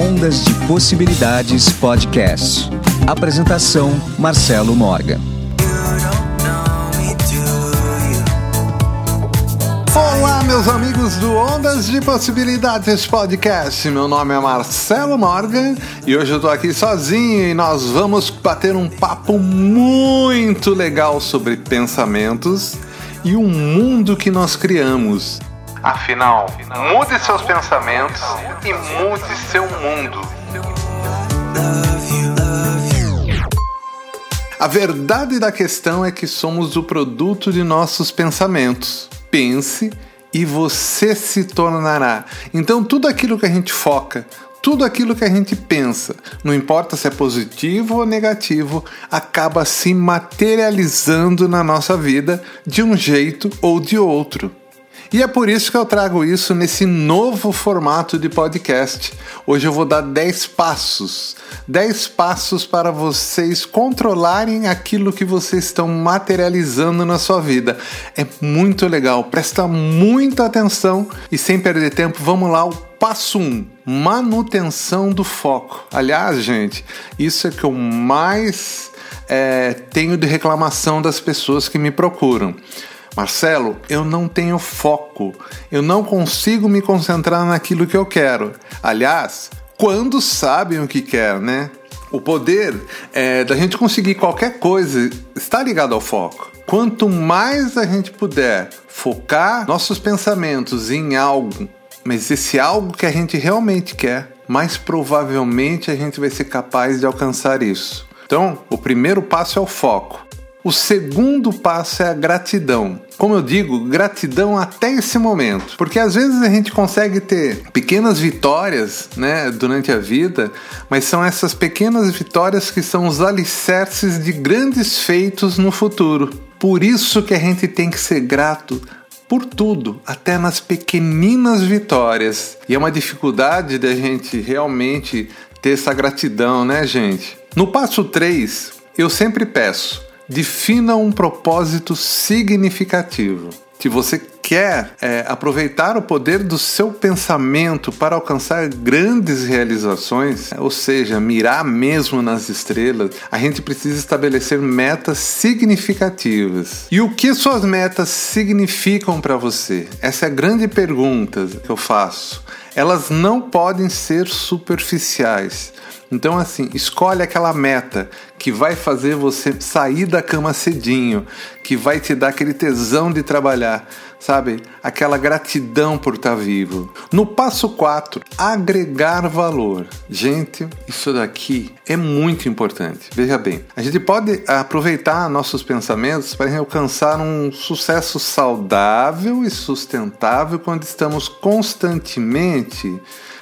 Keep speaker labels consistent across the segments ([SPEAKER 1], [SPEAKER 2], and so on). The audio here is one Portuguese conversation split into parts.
[SPEAKER 1] Ondas de Possibilidades Podcast. Apresentação: Marcelo Morgan.
[SPEAKER 2] Olá, meus amigos do Ondas de Possibilidades Podcast. Meu nome é Marcelo Morgan e hoje eu tô aqui sozinho e nós vamos bater um papo muito legal sobre pensamentos e o mundo que nós criamos. Afinal, mude seus pensamentos e mude seu mundo. A verdade da questão é que somos o produto de nossos pensamentos. Pense e você se tornará. Então, tudo aquilo que a gente foca, tudo aquilo que a gente pensa, não importa se é positivo ou negativo, acaba se materializando na nossa vida de um jeito ou de outro. E é por isso que eu trago isso nesse novo formato de podcast. Hoje eu vou dar 10 passos. 10 passos para vocês controlarem aquilo que vocês estão materializando na sua vida. É muito legal, presta muita atenção e sem perder tempo, vamos lá. Passo 1: um, manutenção do foco. Aliás, gente, isso é que eu mais é, tenho de reclamação das pessoas que me procuram. Marcelo, eu não tenho foco, eu não consigo me concentrar naquilo que eu quero. Aliás, quando sabem o que quer, né? O poder é, da gente conseguir qualquer coisa está ligado ao foco. Quanto mais a gente puder focar nossos pensamentos em algo, mas esse algo que a gente realmente quer, mais provavelmente a gente vai ser capaz de alcançar isso. Então, o primeiro passo é o foco. O segundo passo é a gratidão. Como eu digo, gratidão até esse momento, porque às vezes a gente consegue ter pequenas vitórias, né, durante a vida, mas são essas pequenas vitórias que são os alicerces de grandes feitos no futuro. Por isso que a gente tem que ser grato por tudo, até nas pequeninas vitórias. E é uma dificuldade da gente realmente ter essa gratidão, né, gente? No passo 3, eu sempre peço defina um propósito significativo. Se você quer é, aproveitar o poder do seu pensamento para alcançar grandes realizações, ou seja, mirar mesmo nas estrelas, a gente precisa estabelecer metas significativas. E o que suas metas significam para você? Essa é a grande pergunta que eu faço. Elas não podem ser superficiais. Então, assim, escolhe aquela meta que vai fazer você sair da cama cedinho, que vai te dar aquele tesão de trabalhar, sabe? Aquela gratidão por estar vivo. No passo 4, agregar valor. Gente, isso daqui é muito importante. Veja bem, a gente pode aproveitar nossos pensamentos para alcançar um sucesso saudável e sustentável quando estamos constantemente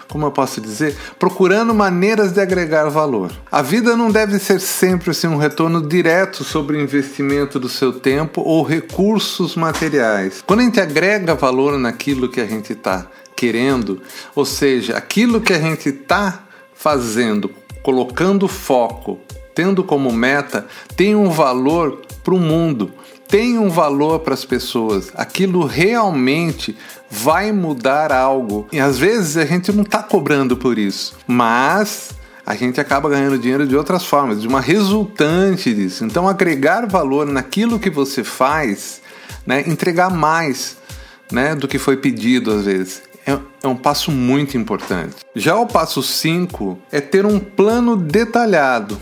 [SPEAKER 2] como eu posso dizer, procurando maneiras de agregar valor. A vida não deve ser sempre assim, um retorno direto sobre o investimento do seu tempo ou recursos materiais. Quando a gente agrega valor naquilo que a gente está querendo, ou seja, aquilo que a gente está fazendo, colocando foco, tendo como meta, tem um valor para o mundo tem um valor para as pessoas, aquilo realmente vai mudar algo. E às vezes a gente não está cobrando por isso, mas a gente acaba ganhando dinheiro de outras formas, de uma resultante disso. Então, agregar valor naquilo que você faz, né, entregar mais né, do que foi pedido às vezes. É, é um passo muito importante. Já o passo 5 é ter um plano detalhado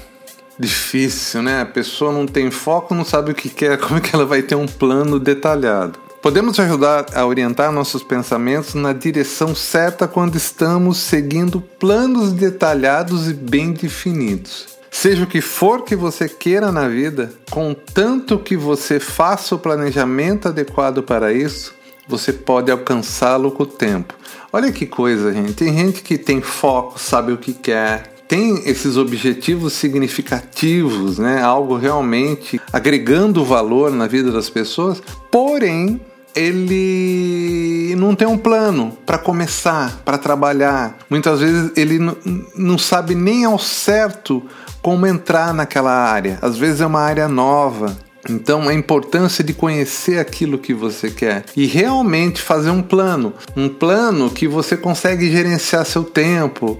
[SPEAKER 2] difícil, né? A pessoa não tem foco, não sabe o que quer, como é que ela vai ter um plano detalhado. Podemos ajudar a orientar nossos pensamentos na direção certa quando estamos seguindo planos detalhados e bem definidos. Seja o que for que você queira na vida, contanto que você faça o planejamento adequado para isso, você pode alcançá-lo com o tempo. Olha que coisa, gente. Tem gente que tem foco, sabe o que quer, tem esses objetivos significativos, né? Algo realmente agregando valor na vida das pessoas, porém ele não tem um plano para começar, para trabalhar. Muitas vezes ele não sabe nem ao certo como entrar naquela área. Às vezes é uma área nova. Então, a importância de conhecer aquilo que você quer e realmente fazer um plano, um plano que você consegue gerenciar seu tempo,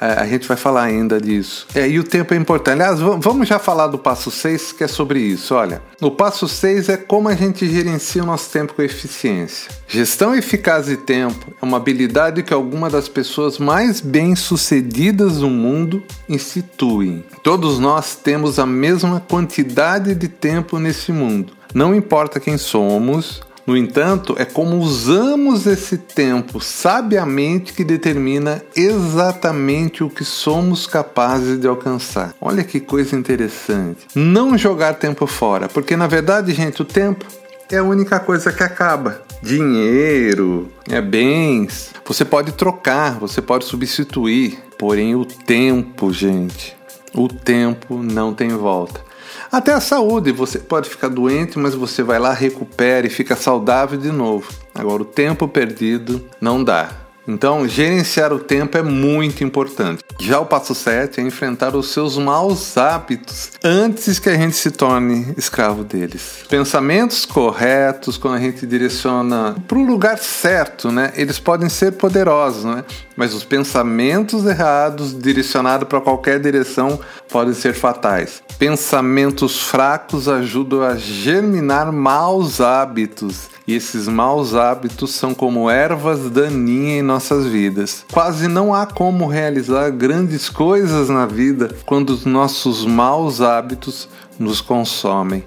[SPEAKER 2] a gente vai falar ainda disso. É, e o tempo é importante. Aliás, vamos já falar do passo 6, que é sobre isso. Olha, o passo 6 é como a gente gerencia o nosso tempo com eficiência. Gestão eficaz de tempo é uma habilidade que algumas das pessoas mais bem-sucedidas do mundo instituem. Todos nós temos a mesma quantidade de tempo nesse mundo. Não importa quem somos, no entanto, é como usamos esse tempo sabiamente que determina exatamente o que somos capazes de alcançar. Olha que coisa interessante. Não jogar tempo fora, porque na verdade, gente, o tempo é a única coisa que acaba. Dinheiro, é bens, você pode trocar, você pode substituir, porém o tempo, gente, o tempo não tem volta. Até a saúde, você pode ficar doente, mas você vai lá, recupera e fica saudável de novo. Agora, o tempo perdido não dá. Então, gerenciar o tempo é muito importante. Já o passo 7 é enfrentar os seus maus hábitos antes que a gente se torne escravo deles. Pensamentos corretos, quando a gente direciona para o lugar certo, né? Eles podem ser poderosos, né? Mas os pensamentos errados, direcionados para qualquer direção, podem ser fatais. Pensamentos fracos ajudam a germinar maus hábitos e esses maus hábitos são como ervas daninhas em nossas vidas. Quase não há como realizar grandes coisas na vida quando os nossos maus hábitos nos consomem.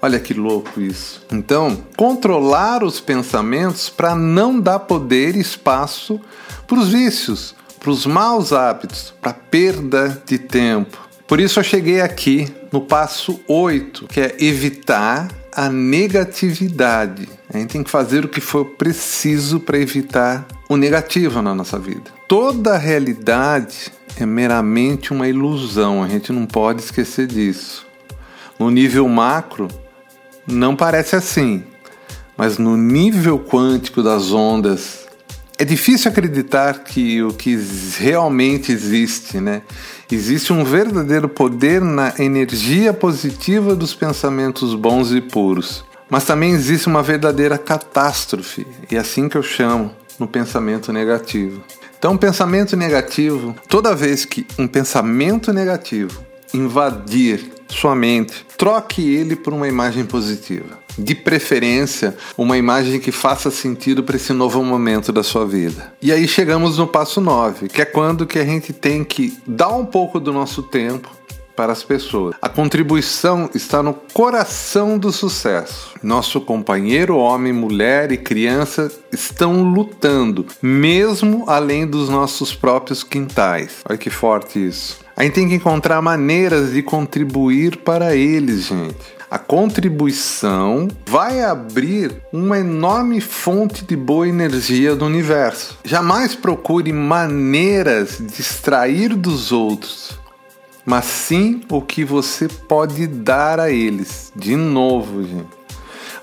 [SPEAKER 2] Olha que louco isso. Então, controlar os pensamentos para não dar poder e espaço para os vícios, para os maus hábitos, para perda de tempo. Por isso eu cheguei aqui no passo 8, que é evitar a negatividade. A gente tem que fazer o que for preciso para evitar o negativo na nossa vida. Toda a realidade é meramente uma ilusão, a gente não pode esquecer disso. No nível macro, não parece assim, mas no nível quântico das ondas, é difícil acreditar que o que realmente existe, né? Existe um verdadeiro poder na energia positiva dos pensamentos bons e puros. Mas também existe uma verdadeira catástrofe, e é assim que eu chamo, no pensamento negativo. Então, pensamento negativo, toda vez que um pensamento negativo invadir sua mente, troque ele por uma imagem positiva. De preferência, uma imagem que faça sentido para esse novo momento da sua vida. E aí chegamos no passo 9, que é quando que a gente tem que dar um pouco do nosso tempo para as pessoas. A contribuição está no coração do sucesso. Nosso companheiro, homem, mulher e criança estão lutando, mesmo além dos nossos próprios quintais. Olha que forte isso. A gente tem que encontrar maneiras de contribuir para eles, gente. A contribuição vai abrir uma enorme fonte de boa energia do universo. Jamais procure maneiras de extrair dos outros mas sim o que você pode dar a eles. De novo, gente.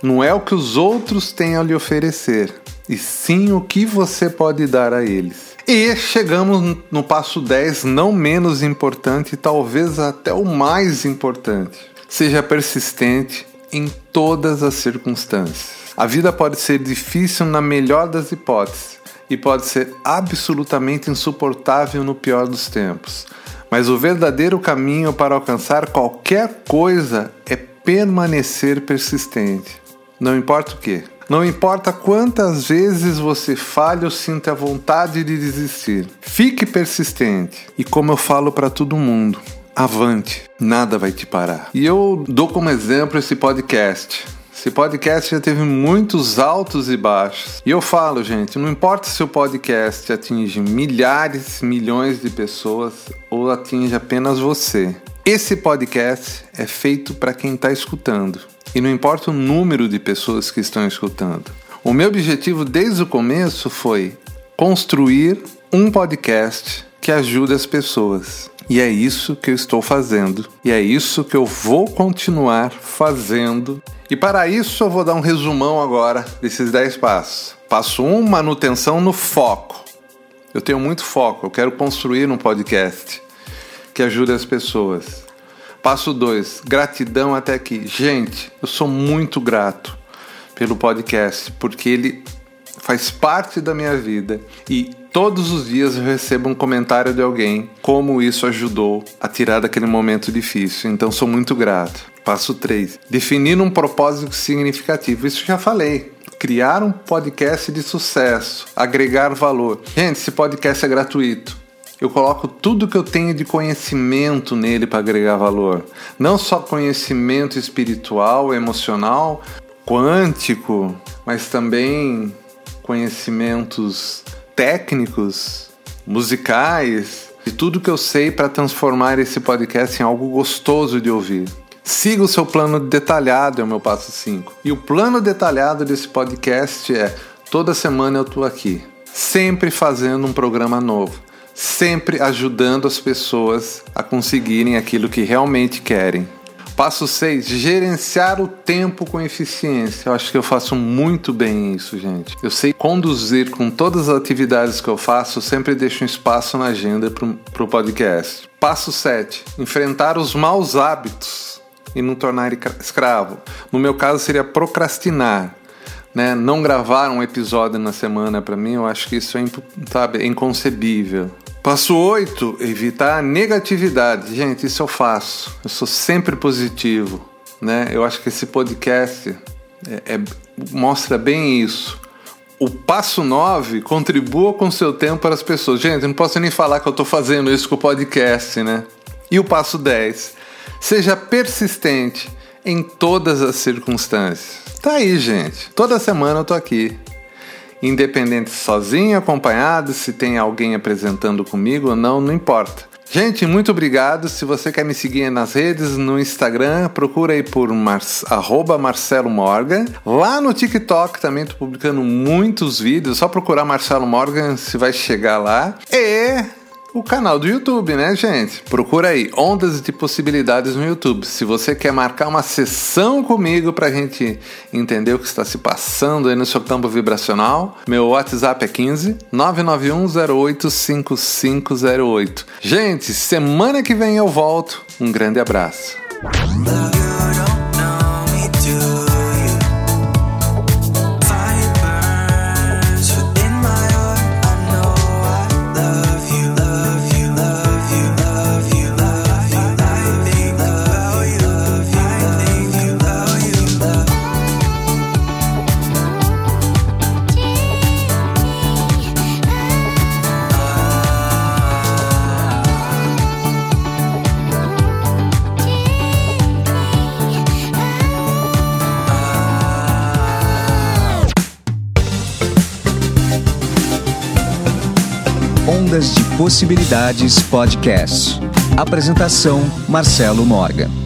[SPEAKER 2] Não é o que os outros têm a lhe oferecer, e sim o que você pode dar a eles. E chegamos no passo 10, não menos importante, talvez até o mais importante. Seja persistente em todas as circunstâncias. A vida pode ser difícil na melhor das hipóteses e pode ser absolutamente insuportável no pior dos tempos. Mas o verdadeiro caminho para alcançar qualquer coisa é permanecer persistente. Não importa o que. Não importa quantas vezes você falhe ou sinta a vontade de desistir. Fique persistente. E como eu falo para todo mundo, avante, nada vai te parar. E eu dou como exemplo esse podcast. Esse podcast já teve muitos altos e baixos. E eu falo, gente, não importa se o podcast atinge milhares, milhões de pessoas ou atinge apenas você. Esse podcast é feito para quem está escutando. E não importa o número de pessoas que estão escutando. O meu objetivo desde o começo foi construir um podcast que ajude as pessoas. E é isso que eu estou fazendo. E é isso que eu vou continuar fazendo. E para isso eu vou dar um resumão agora desses 10 passos. Passo 1, um, manutenção no foco. Eu tenho muito foco, eu quero construir um podcast que ajude as pessoas. Passo 2, gratidão até aqui. Gente, eu sou muito grato pelo podcast, porque ele faz parte da minha vida e todos os dias eu recebo um comentário de alguém como isso ajudou a tirar daquele momento difícil. Então sou muito grato. Passo 3. Definir um propósito significativo. Isso já falei criar um podcast de sucesso, agregar valor. Gente, esse podcast é gratuito. Eu coloco tudo que eu tenho de conhecimento nele para agregar valor. Não só conhecimento espiritual, emocional, quântico, mas também conhecimentos técnicos, musicais, de tudo que eu sei para transformar esse podcast em algo gostoso de ouvir. Siga o seu plano detalhado, é o meu passo 5. E o plano detalhado desse podcast é: toda semana eu estou aqui, sempre fazendo um programa novo, sempre ajudando as pessoas a conseguirem aquilo que realmente querem. Passo 6, gerenciar o tempo com eficiência. Eu acho que eu faço muito bem isso, gente. Eu sei conduzir com todas as atividades que eu faço, eu sempre deixo um espaço na agenda para o podcast. Passo 7, enfrentar os maus hábitos e não tornar escravo. No meu caso seria procrastinar. Né? Não gravar um episódio na semana para mim, eu acho que isso é, sabe, é inconcebível. Passo 8, evitar a negatividade. Gente, isso eu faço. Eu sou sempre positivo. Né? Eu acho que esse podcast é, é, mostra bem isso. O passo 9, contribua com seu tempo para as pessoas. Gente, eu não posso nem falar que eu estou fazendo isso com o podcast, né? E o passo 10, Seja persistente em todas as circunstâncias. Tá aí, gente. Toda semana eu tô aqui. Independente sozinho, acompanhado, se tem alguém apresentando comigo ou não, não importa. Gente, muito obrigado. Se você quer me seguir nas redes, no Instagram, procura aí por mar... Marcelo Morgan. Lá no TikTok também estou publicando muitos vídeos. Só procurar Marcelo Morgan, se vai chegar lá. E o canal do YouTube, né, gente? Procura aí, Ondas de Possibilidades no YouTube. Se você quer marcar uma sessão comigo pra gente entender o que está se passando aí no seu campo vibracional, meu WhatsApp é 15 991085508. Gente, semana que vem eu volto. Um grande abraço.
[SPEAKER 1] Ondas de Possibilidades Podcast. Apresentação: Marcelo Morgan.